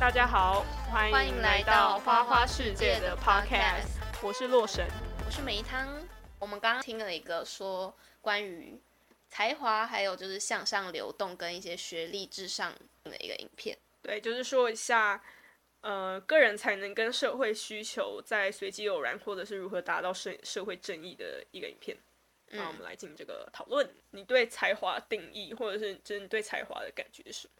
大家好，欢迎来到花花世界的 Podcast，我是洛神，我是梅汤。我们刚刚听了一个说关于才华，还有就是向上流动跟一些学历至上的一个影片。对，就是说一下，呃，个人才能跟社会需求在随机偶然，或者是如何达到社社会正义的一个影片。那我们来进行这个讨论。嗯、你对才华定义，或者是就是你对才华的感觉是什么？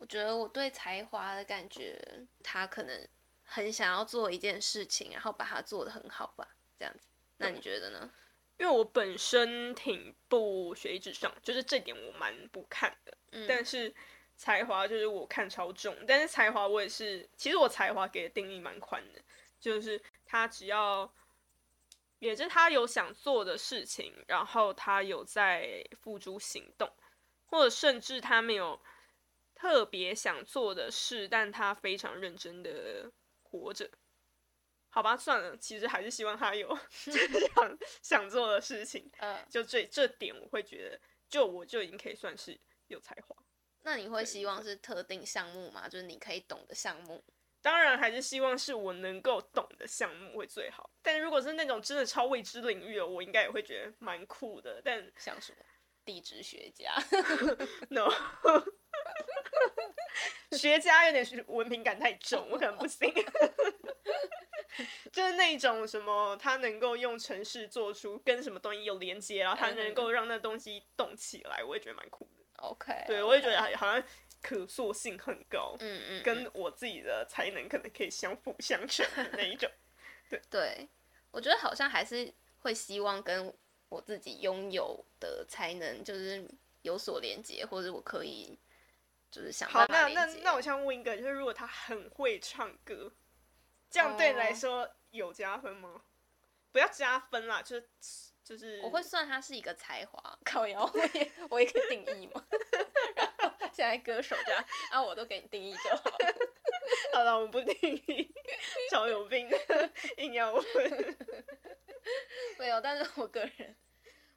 我觉得我对才华的感觉，他可能很想要做一件事情，然后把它做得很好吧，这样子。那你觉得呢？因为我本身挺不学历至上，就是这点我蛮不看的。嗯、但是才华就是我看超重，但是才华我也是，其实我才华给的定义蛮宽的，就是他只要。也是他有想做的事情，然后他有在付诸行动，或者甚至他没有特别想做的事，但他非常认真的活着。好吧，算了，其实还是希望他有 这样想做的事情。嗯，就这这点，我会觉得，就我就已经可以算是有才华。那你会希望是特定项目吗？就是你可以懂的项目？当然还是希望是我能够懂的项目会最好，但如果是那种真的超未知领域的，我应该也会觉得蛮酷的。但想什么地质学家，no，学家有点文凭感太重，我可能不行。就是那种什么，他能够用城市做出跟什么东西有连接，然后他能够让那东西动起来，我也觉得蛮酷的。OK，对我也觉得好像。可塑性很高，嗯嗯，跟我自己的才能可能可以相辅相成的那一种，对对，我觉得好像还是会希望跟我自己拥有的才能就是有所连接，或者我可以就是想。好，那那那我想问一个，就是如果他很会唱歌，这样对你来说有加分吗？哦、不要加分啦，就是就是我会算他是一个才华，靠腰，我也我也可以定义嘛。然后现在歌手这样啊，我都给你定义就好了。好了，我们不定义，超有病的，硬要问。没有，但是我个人，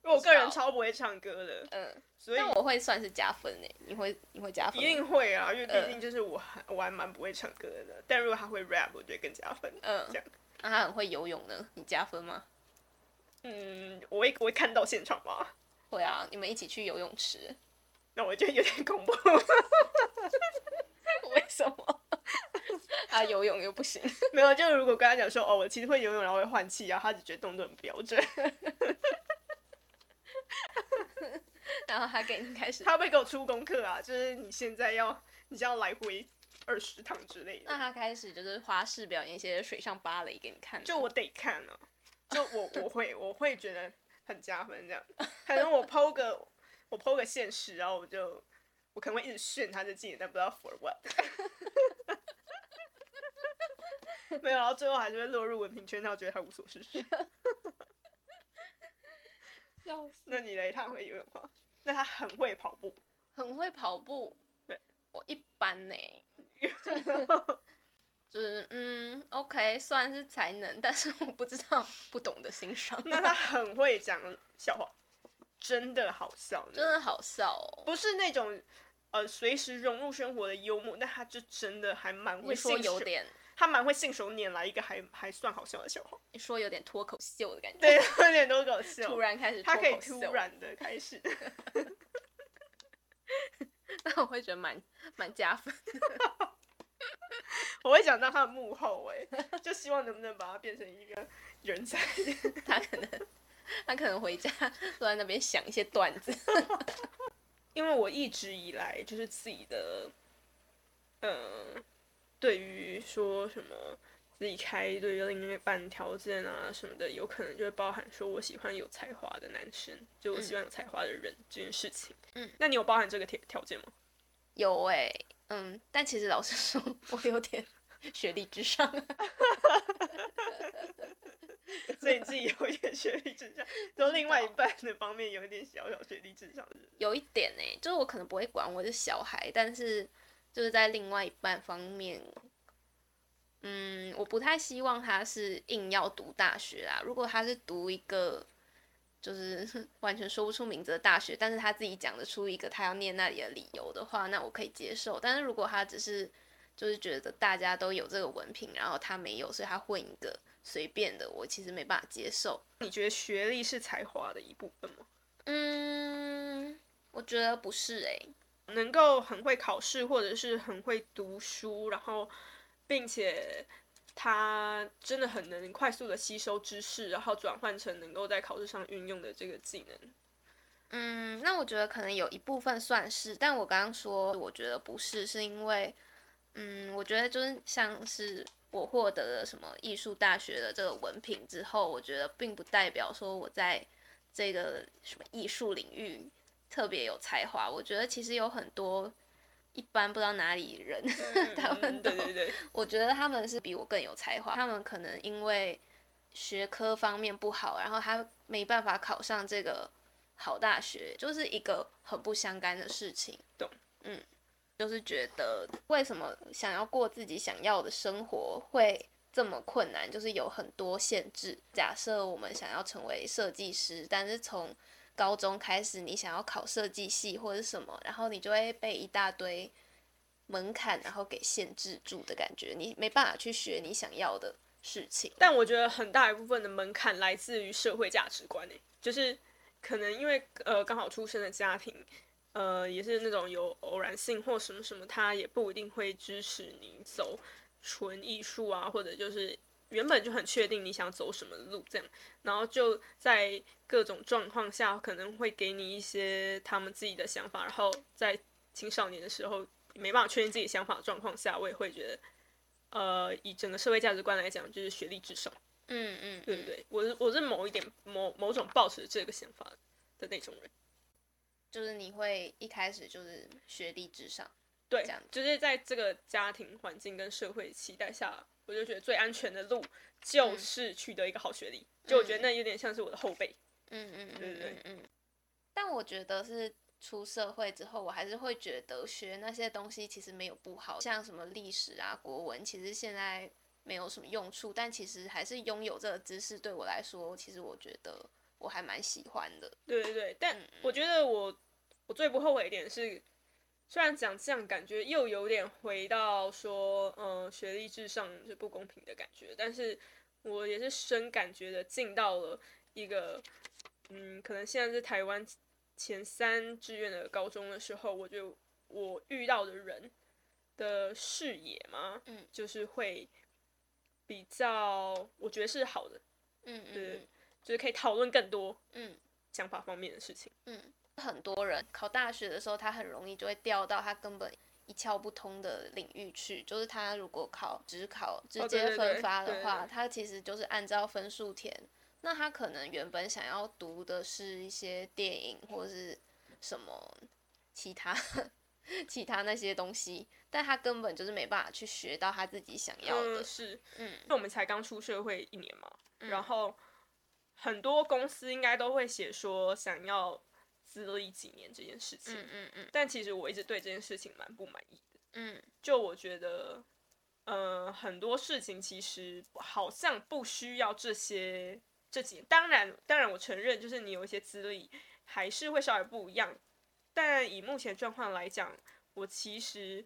因为我个人超不会唱歌的，嗯，所以我会算是加分诶。你会你会加分？一定会啊，因为毕竟就是我还我还蛮不会唱歌的。但如果他会 rap，我觉得更加分。嗯，这样。那他很会游泳呢？你加分吗？嗯，我会我会看到现场吗？会啊，你们一起去游泳池。那我觉得有点恐怖，为什么？他游泳又不行？没有，就如果跟他讲说，哦，我其实会游泳，然后会换气，然后他只觉得动作很标准，然后他给你开始，他会给我出功课啊，就是你现在要，你就要来回二十趟之类的。那他开始就是花式表演一些水上芭蕾给你看，就我得看啊，就我 我会我会觉得很加分这样，反正我 PO 个。我 po 个现实，然后我就我可能会一直炫他的技能，但不知道 for what。没有，然后最后还是会落入文凭圈，那我觉得他无所事事。笑死！那你嘞？他会游泳吗？那他很会跑步。很会跑步。对。我一般呢。就是嗯，OK，算是才能，但是我不知道，不懂得欣赏。那他很会讲笑话。真的好笑，真的好笑哦！不是那种，呃，随时融入生活的幽默，但他就真的还蛮会，你说有点，他蛮会信手拈来一个还还算好笑的笑话。你说有点脱口秀的感觉，对，有点脱口秀，突然开始，他可以突然的开始，那我会觉得蛮蛮加分的。我会想到他的幕后，哎，就希望能不能把他变成一个人才，他可能。他可能回家坐在那边想一些段子，因为我一直以来就是自己的，嗯，对于说什么自己开对于另一半条件啊什么的，有可能就会包含说我喜欢有才华的男生，就我喜欢有才华的人这件事情。嗯，那你有包含这个条条件吗？有哎、欸，嗯，但其实老实说，我有点学历至上。所以你自己有一点学历至上，就另外一半的方面有一点小小学历至上的，有一点呢、欸，就是我可能不会管我的小孩，但是就是在另外一半方面，嗯，我不太希望他是硬要读大学啊。如果他是读一个就是 完全说不出名字的大学，但是他自己讲得出一个他要念那里的理由的话，那我可以接受。但是如果他只是就是觉得大家都有这个文凭，然后他没有，所以他混一个随便的，我其实没办法接受。你觉得学历是才华的一部分吗？嗯，我觉得不是诶、欸。能够很会考试，或者是很会读书，然后并且他真的很能快速的吸收知识，然后转换成能够在考试上运用的这个技能。嗯，那我觉得可能有一部分算是，但我刚刚说我觉得不是，是因为，嗯，我觉得就是像是我获得了什么艺术大学的这个文凭之后，我觉得并不代表说我在这个什么艺术领域。特别有才华，我觉得其实有很多一般不知道哪里人，嗯、他们都，对对对，我觉得他们是比我更有才华。他们可能因为学科方面不好，然后他没办法考上这个好大学，就是一个很不相干的事情。懂，嗯，就是觉得为什么想要过自己想要的生活会这么困难，就是有很多限制。假设我们想要成为设计师，但是从高中开始，你想要考设计系或者什么，然后你就会被一大堆门槛，然后给限制住的感觉，你没办法去学你想要的事情。但我觉得很大一部分的门槛来自于社会价值观，就是可能因为呃刚好出生的家庭，呃也是那种有偶然性或什么什么，他也不一定会支持你走纯艺术啊，或者就是。原本就很确定你想走什么路，这样，然后就在各种状况下可能会给你一些他们自己的想法，然后在青少年的时候没办法确定自己想法的状况下，我也会觉得，呃，以整个社会价值观来讲，就是学历至上。嗯嗯，对不对？我是我是某一点某某种抱持这个想法的那种人，就是你会一开始就是学历至上，对，这样，就是在这个家庭环境跟社会期待下。我就觉得最安全的路就是取得一个好学历，嗯、就我觉得那有点像是我的后辈。嗯嗯，嗯对对对，嗯。但我觉得是出社会之后，我还是会觉得学那些东西其实没有不好，像什么历史啊、国文，其实现在没有什么用处，但其实还是拥有这个知识对我来说，其实我觉得我还蛮喜欢的。对对对，但我觉得我我最不后悔一点是。虽然讲这样感觉又有点回到说，嗯，学历至上是不公平的感觉，但是我也是深感觉的进到了一个，嗯，可能现在是台湾前三志愿的高中的时候，我就我遇到的人的视野嘛，嗯，就是会比较，我觉得是好的，嗯，嗯，对，就是可以讨论更多，嗯，想法方面的事情，嗯。很多人考大学的时候，他很容易就会掉到他根本一窍不通的领域去。就是他如果考只考直接分发的话，他其实就是按照分数填。那他可能原本想要读的是一些电影或是什么其他 其他那些东西，但他根本就是没办法去学到他自己想要的。嗯、是，嗯，那我们才刚出社会一年嘛，嗯、然后很多公司应该都会写说想要。资历几年这件事情，嗯嗯嗯，但其实我一直对这件事情蛮不满意的，嗯，就我觉得，呃，很多事情其实好像不需要这些这几年，当然，当然我承认，就是你有一些资历还是会稍微不一样，但以目前状况来讲，我其实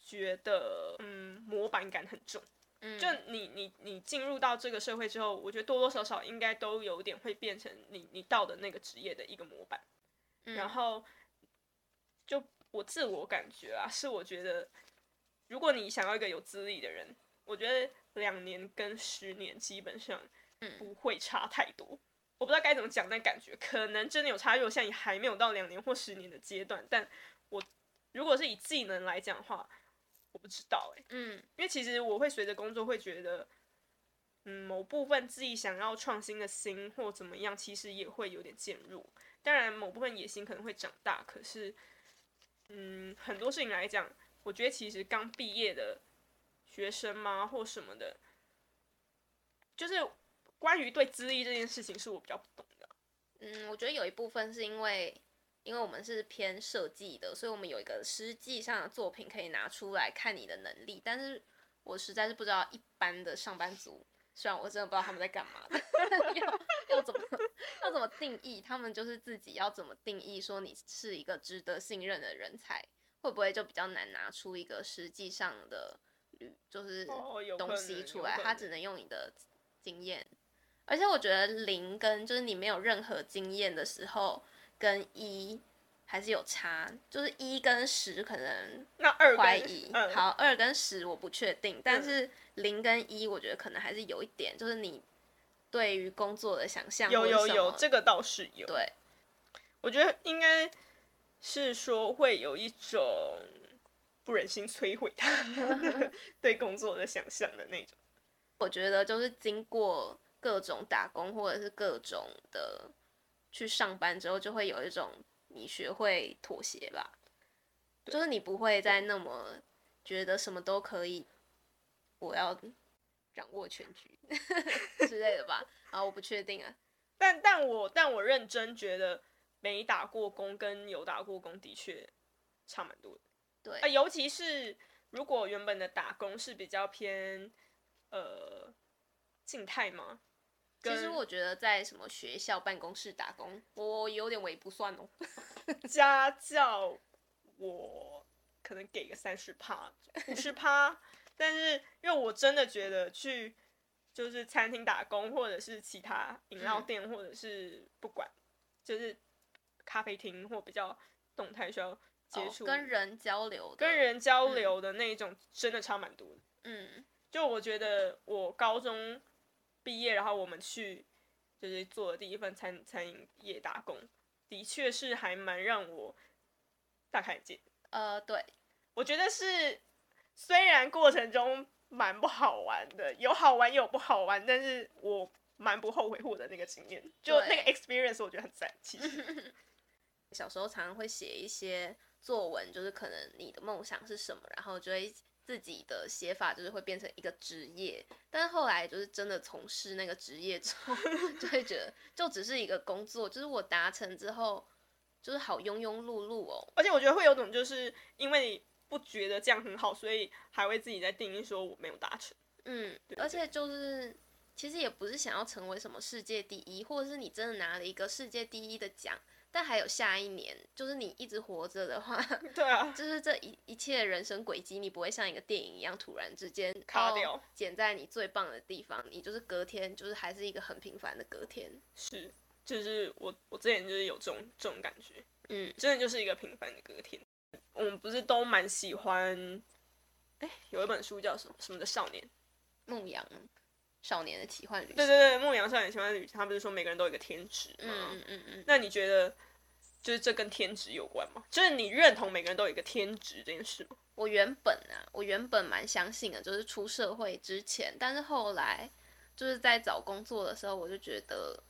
觉得，嗯，模板感很重。就你你你进入到这个社会之后，我觉得多多少少应该都有点会变成你你到的那个职业的一个模板。嗯、然后，就我自我感觉啊，是我觉得，如果你想要一个有资历的人，我觉得两年跟十年基本上不会差太多。嗯、我不知道该怎么讲，但感觉可能真的有差距。我现在也还没有到两年或十年的阶段，但我如果是以技能来讲的话。我不知道哎、欸，嗯，因为其实我会随着工作会觉得，嗯，某部分自己想要创新的心或怎么样，其实也会有点渐弱。当然，某部分野心可能会长大，可是，嗯，很多事情来讲，我觉得其实刚毕业的学生嘛，或什么的，就是关于对资历这件事情，是我比较不懂的。嗯，我觉得有一部分是因为。因为我们是偏设计的，所以我们有一个实际上的作品可以拿出来看你的能力。但是我实在是不知道一般的上班族，虽然我真的不知道他们在干嘛的，要要怎么 要怎么定义？他们就是自己要怎么定义说你是一个值得信任的人才，会不会就比较难拿出一个实际上的就是东西出来？他只能用你的经验，而且我觉得零跟就是你没有任何经验的时候，跟一还是有差，就是一跟十可能那二怀疑，嗯、好二跟十我不确定，但是零跟一我觉得可能还是有一点，就是你对于工作的想象有有有，这个倒是有，对，我觉得应该。是说会有一种不忍心摧毁他 对工作的想象的那种。我觉得就是经过各种打工或者是各种的去上班之后，就会有一种你学会妥协吧。就是你不会再那么觉得什么都可以，我要掌握全局 之类的吧。啊，我不确定啊。但但我但我认真觉得。没打过工跟有打过工的确差蛮多的，对，啊，尤其是如果原本的打工是比较偏呃静态吗。其实我觉得在什么学校办公室打工，我有点微不算哦。家教我可能给个三十趴、五十趴，但是因为我真的觉得去就是餐厅打工，或者是其他饮料店，嗯、或者是不管就是。咖啡厅或比较动态需要接触、哦、跟人交流，跟人交流的那一种真的差蛮多的。嗯，就我觉得我高中毕业，然后我们去就是做的第一份餐餐饮业打工，的确是还蛮让我大开眼界。呃，对，我觉得是虽然过程中蛮不好玩的，有好玩也有不好玩，但是我蛮不后悔获得那个经验，就那个 experience 我觉得很赞，其实。小时候常常会写一些作文，就是可能你的梦想是什么，然后就会自己的写法就是会变成一个职业。但是后来就是真的从事那个职业之后，就会觉得就只是一个工作，就是我达成之后就是好庸庸碌碌哦。而且我觉得会有种就是因为你不觉得这样很好，所以还会自己在定义说我没有达成。嗯，对对对，而且就是其实也不是想要成为什么世界第一，或者是你真的拿了一个世界第一的奖。但还有下一年，就是你一直活着的话，对啊，就是这一一切人生轨迹，你不会像一个电影一样突然之间卡掉，剪在你最棒的地方，你就是隔天就是还是一个很平凡的隔天。是，就是我我之前就是有这种这种感觉，嗯，真的就是一个平凡的隔天。我们不是都蛮喜欢，哎、欸，有一本书叫什么什么的少年，牧羊少年的奇幻旅行。对对对，牧羊少年奇幻旅行，他不是说每个人都有一个天职吗？嗯嗯嗯嗯。那你觉得，就是这跟天职有关吗？就是你认同每个人都有一个天职这件事吗？我原本啊，我原本蛮相信的，就是出社会之前，但是后来就是在找工作的时候，我就觉得，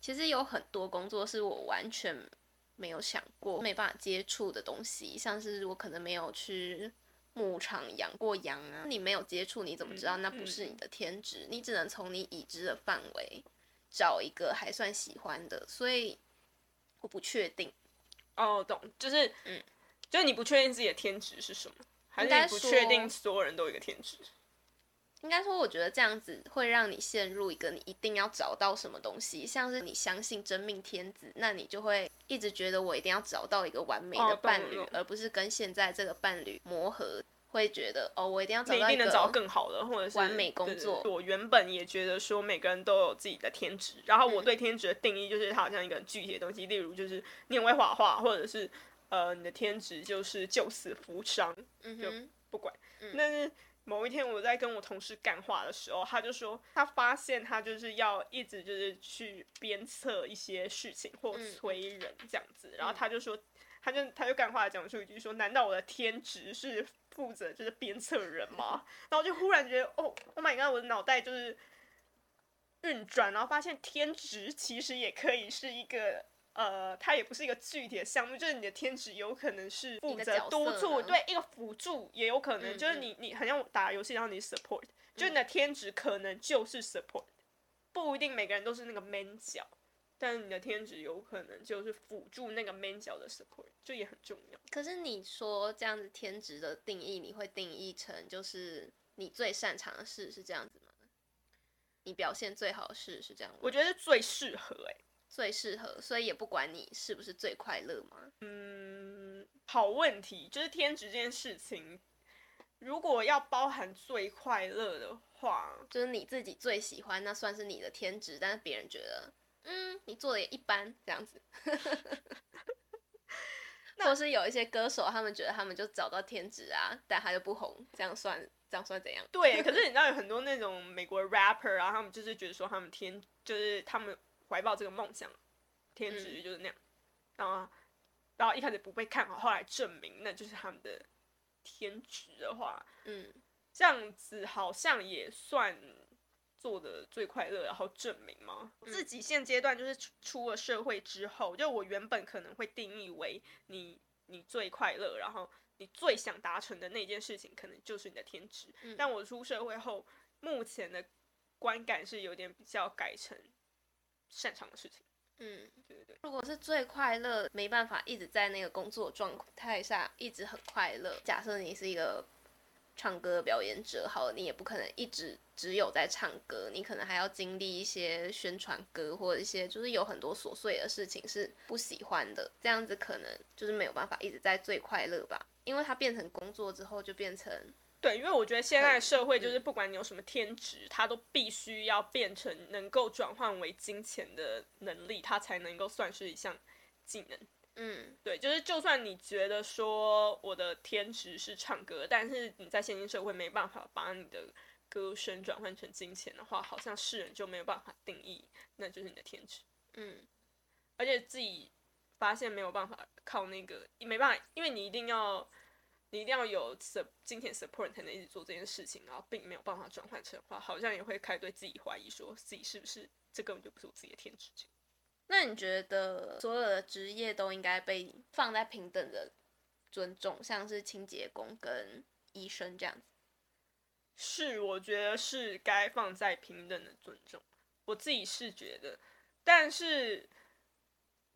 其实有很多工作是我完全没有想过、没办法接触的东西，像是我可能没有去。牧场养过羊啊，你没有接触，你怎么知道那不是你的天职？你只能从你已知的范围找一个还算喜欢的，所以我不确定。哦，懂，就是，嗯，就是你不确定自己的天职是什么，还是你不确定所有人都有一个天职？应该说，我觉得这样子会让你陷入一个你一定要找到什么东西，像是你相信真命天子，那你就会一直觉得我一定要找到一个完美的伴侣，哦、而不是跟现在这个伴侣磨合，会觉得哦，我一定要找到一个更好的，或者是完美工作。我原本也觉得说每个人都有自己的天职，然后我对天职的定义就是它好像一个很具体的东西，例如就是你很会画画，或者是呃你的天职就是救死扶伤，嗯哼，就不管，但是。某一天我在跟我同事干话的时候，他就说他发现他就是要一直就是去鞭策一些事情或催人这样子，然后他就说，他就他就干话讲出一句说，难道我的天职是负责就是鞭策人吗？然后就忽然觉得哦，Oh my god，我的脑袋就是运转，然后发现天职其实也可以是一个。呃，它也不是一个具体的项目，就是你的天职有可能是负责督促，对，一个辅助也有可能，嗯、就是你你好像打游戏，然后你 support，、嗯、就你的天职可能就是 support，不一定每个人都是那个 main 角，但是你的天职有可能就是辅助那个 main 角的 support，就也很重要。可是你说这样子天职的定义，你会定义成就是你最擅长的事是这样子吗？你表现最好的事是这样吗？我觉得最适合哎、欸。最适合，所以也不管你是不是最快乐吗？嗯，好问题，就是天职这件事情，如果要包含最快乐的话，就是你自己最喜欢，那算是你的天职，但是别人觉得，嗯，你做的也一般，这样子。或是有一些歌手，他们觉得他们就找到天职啊，但他就不红，这样算这样算怎样？对，可是 你知道有很多那种美国 rapper 啊，他们就是觉得说他们天就是他们怀抱这个梦想，天职就是那样，然后、嗯。然后一开始不被看好，后来证明那就是他们的天职的话，嗯，这样子好像也算做的最快乐，然后证明吗？嗯、自己现阶段就是出出了社会之后，就我原本可能会定义为你你最快乐，然后你最想达成的那件事情，可能就是你的天职。嗯、但我出社会后，目前的观感是有点比较改成擅长的事情。嗯，对对对。如果是最快乐，没办法一直在那个工作状态下一直很快乐。假设你是一个唱歌表演者，好了，你也不可能一直只有在唱歌，你可能还要经历一些宣传歌或者一些就是有很多琐碎的事情是不喜欢的。这样子可能就是没有办法一直在最快乐吧，因为它变成工作之后就变成。对，因为我觉得现在社会就是，不管你有什么天职，它都必须要变成能够转换为金钱的能力，它才能够算是一项技能。嗯，对，就是就算你觉得说我的天职是唱歌，但是你在现今社会没办法把你的歌声转换成金钱的话，好像世人就没有办法定义那就是你的天职。嗯，而且自己发现没有办法靠那个，没办法，因为你一定要。你一定要有 sup 金钱 support 才能一直做这件事情，然后并没有办法转换成话，好像也会开始对自己怀疑，说自己是不是这根本就不是我自己的天职。那你觉得所有的职业都应该被放在平等的尊重，像是清洁工跟医生这样子？是，我觉得是该放在平等的尊重。我自己是觉得，但是。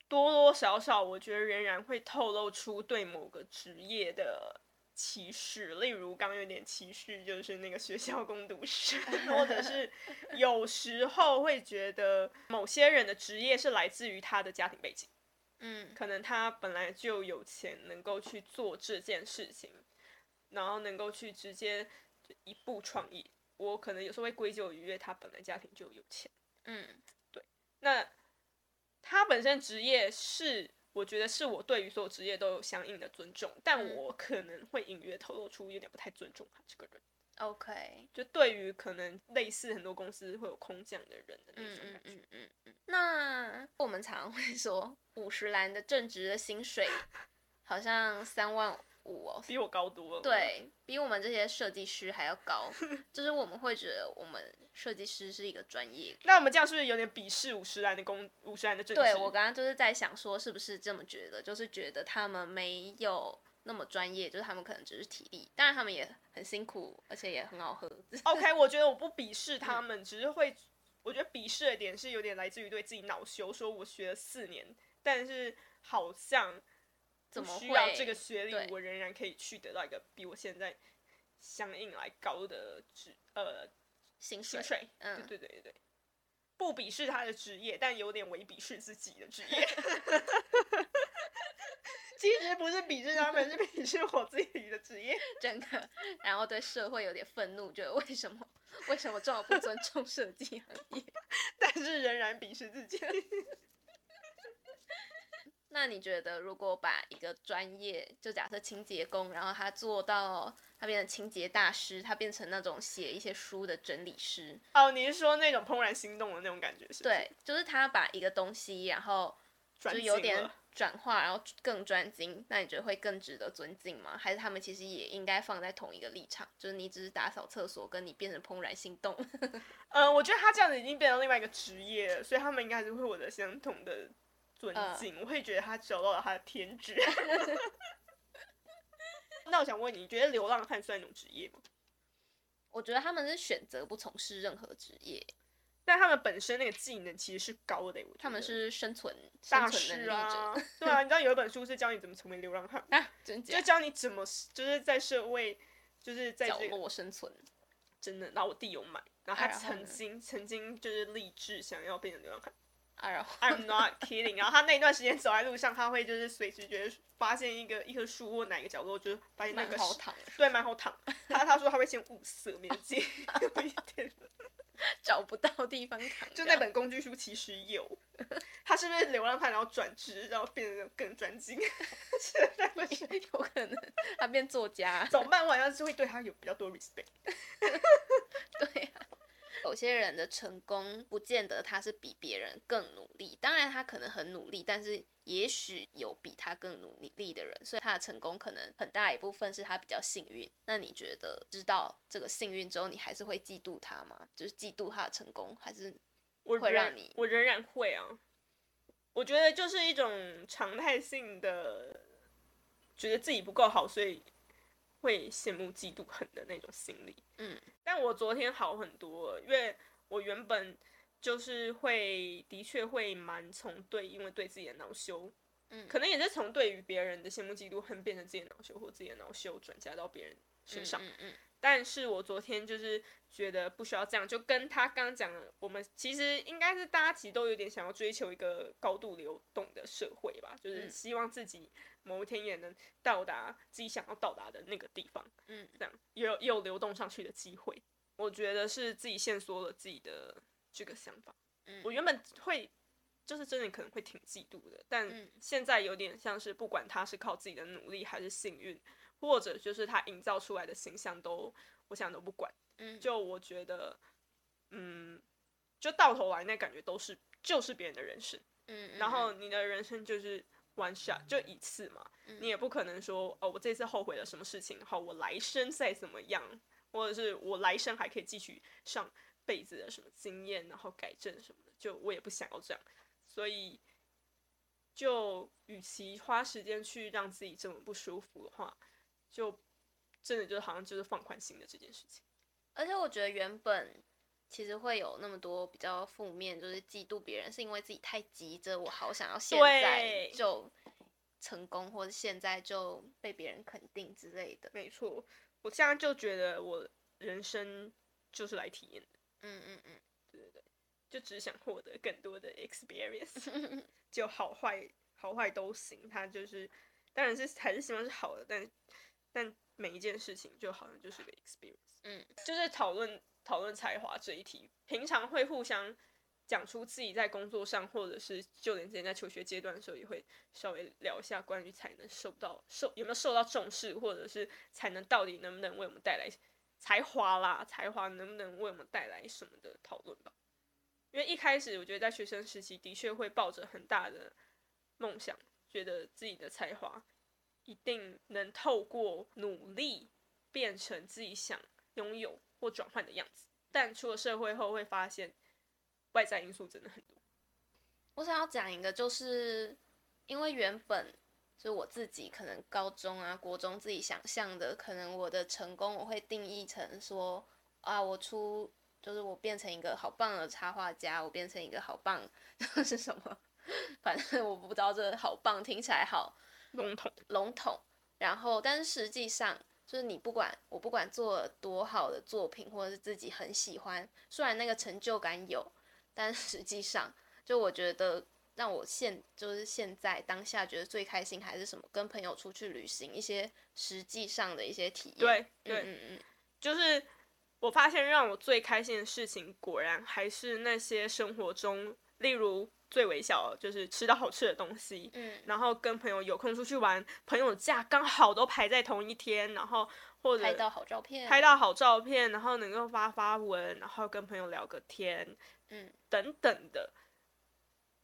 多多少少，我觉得仍然会透露出对某个职业的歧视，例如刚刚有点歧视，就是那个学校工读生，或者是有时候会觉得某些人的职业是来自于他的家庭背景，嗯，可能他本来就有钱，能够去做这件事情，然后能够去直接一步创业。我可能有时候会归咎于他本来家庭就有钱，嗯，对，那。他本身职业是，我觉得是我对于所有职业都有相应的尊重，但我可能会隐约透露出有点不太尊重他这个人。OK，就对于可能类似很多公司会有空降的人的那种感觉。嗯嗯嗯嗯。那我们常常会说，五十岚的正职的薪水 好像三万。五哦，比我高多了。对，比我们这些设计师还要高，就是我们会觉得我们设计师是一个专业。那我们这样是不是有点鄙视五十岚的工，五十岚的？对，我刚刚就是在想说，是不是这么觉得？就是觉得他们没有那么专业，就是他们可能只是体力，当然他们也很辛苦，而且也很好喝。OK，我觉得我不鄙视他们，只是会，我觉得鄙视的点是有点来自于对自己恼羞，说我学了四年，但是好像。怎么需要这个学历，我仍然可以去得到一个比我现在相应来高的职呃薪水。嗯，对对对对，不鄙视他的职业，但有点为鄙视自己的职业。其实不是鄙视他们，是鄙视我自己的职业，真的。然后对社会有点愤怒，觉得为什么为什么这么不尊重设计行业，但是仍然鄙视自己。那你觉得，如果把一个专业，就假设清洁工，然后他做到他变成清洁大师，他变成那种写一些书的整理师？哦，你是说那种怦然心动的那种感觉是是？对，就是他把一个东西，然后就有点转化，然后更专精。那你觉得会更值得尊敬吗？还是他们其实也应该放在同一个立场？就是你只是打扫厕所，跟你变成怦然心动？嗯、呃，我觉得他这样子已经变成另外一个职业了，所以他们应该还是会获得相同的。尊敬，我会觉得他找到了他的天职。那我想问你，你觉得流浪汉算一种职业吗？我觉得他们是选择不从事任何职业，但他们本身那个技能其实是高的。他们是生存大师啊，对啊，你知道有一本书是教你怎么成为流浪汉啊？真假？就教你怎么就是在社会就是在、这个、角落生存。真的，然后我弟有买，然后他曾经、哎、曾经就是立志想要变成流浪汉。I'm not kidding。然后他那一段时间走在路上，他会就是随时觉得发现一个一棵树或哪个角落，就是发现那个好躺，对，蛮好躺。他他说他会先物色面积，找不到地方躺。就那本工具书其实有，他是不是流浪汉，然后转职，然后变得更专精？是有可能他变作家，早办晚上是会对他有比较多 respect。对啊。有些人的成功不见得他是比别人更努力，当然他可能很努力，但是也许有比他更努力的人，所以他的成功可能很大一部分是他比较幸运。那你觉得知道这个幸运之后，你还是会嫉妒他吗？就是嫉妒他的成功，还是会让你？我仍然会啊。我觉得就是一种常态性的，觉得自己不够好，所以。会羡慕、嫉妒、恨的那种心理，嗯，但我昨天好很多了，因为我原本就是会，的确会蛮从对，因为对自己的恼羞，嗯，可能也是从对于别人的羡慕、嫉妒、恨变成自己的恼羞，或自己的恼羞转嫁到别人身上，嗯嗯嗯，但是我昨天就是觉得不需要这样，就跟他刚刚讲的，我们其实应该是大家其实都有点想要追求一个高度流动的社会吧，就是希望自己。某一天也能到达自己想要到达的那个地方，嗯，这样有有流动上去的机会，我觉得是自己限缩了自己的这个想法。嗯，我原本会就是真的可能会挺嫉妒的，但现在有点像是不管他是靠自己的努力还是幸运，或者就是他营造出来的形象都，我想都不管。嗯，就我觉得，嗯，就到头来那感觉都是就是别人的人生，嗯，然后你的人生就是。One shot 就一次嘛，嗯，你也不可能说哦，我这次后悔了什么事情，好，我来生再怎么样，或者是我来生还可以继续上辈子的什么经验，然后改正什么的，就我也不想要这样，所以就与其花时间去让自己这么不舒服的话，就真的就好像就是放宽心的这件事情。而且我觉得原本。其实会有那么多比较负面，就是嫉妒别人，是因为自己太急着，我好想要现在就成功，或者现在就被别人肯定之类的。没错，我现在就觉得我人生就是来体验的。嗯嗯嗯，对对对，就只想获得更多的 experience，就好坏好坏都行。他就是，当然是还是希望是好的，但但每一件事情就好像就是个 experience。嗯，就是讨论。讨论才华这一题，平常会互相讲出自己在工作上，或者是就连之前在求学阶段的时候，也会稍微聊一下关于才能受到受有没有受到重视，或者是才能到底能不能为我们带来才华啦，才华能不能为我们带来什么的讨论吧。因为一开始我觉得在学生时期的确会抱着很大的梦想，觉得自己的才华一定能透过努力变成自己想拥有。或转换的样子，但出了社会后会发现，外在因素真的很多。我想要讲一个，就是因为原本就是我自己可能高中啊、国中自己想象的，可能我的成功我会定义成说啊，我出就是我变成一个好棒的插画家，我变成一个好棒 是什么？反正我不知道这好棒听起来好笼统笼统。然后，但是实际上。就是你不管我不管做多好的作品，或者是自己很喜欢，虽然那个成就感有，但实际上，就我觉得让我现就是现在当下觉得最开心还是什么，跟朋友出去旅行，一些实际上的一些体验。对对，嗯嗯，就是我发现让我最开心的事情，果然还是那些生活中，例如。最微小就是吃到好吃的东西，嗯，然后跟朋友有空出去玩，朋友假刚好都排在同一天，然后或者拍到好照片，拍到好照片，然后能够发发文，然后跟朋友聊个天，嗯，等等的，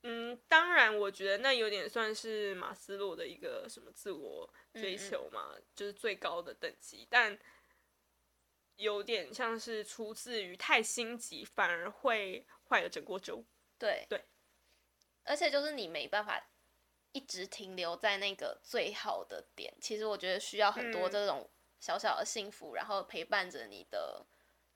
嗯，当然我觉得那有点算是马斯洛的一个什么自我追求嘛，嗯嗯，就是最高的等级，但有点像是出自于太心急，反而会坏了整锅粥，对对。而且就是你没办法一直停留在那个最好的点，其实我觉得需要很多这种小小的幸福，嗯、然后陪伴着你的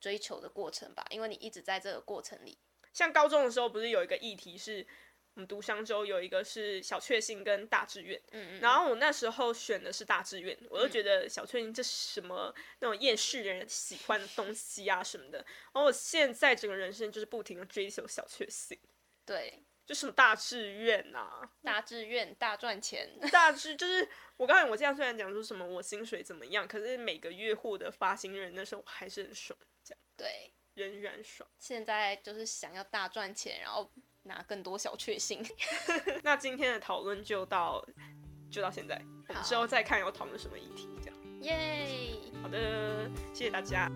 追求的过程吧。因为你一直在这个过程里。像高中的时候，不是有一个议题是，我们读商周有一个是小确幸跟大志愿，嗯嗯，然后我那时候选的是大志愿，我就觉得小确幸这是什么那种厌世人喜欢的东西啊什么的，然后我现在整个人生就是不停的追求小确幸。对。就什么大志愿呐、啊，大志愿大赚钱，大志就是我告诉你，我这样虽然讲说什么我薪水怎么样，可是每个月获得发薪人那时候我还是很爽，这样对，仍然爽。现在就是想要大赚钱，然后拿更多小确幸。那今天的讨论就到就到现在，我们之后再看要讨论什么议题，这样。耶，好的，谢谢大家。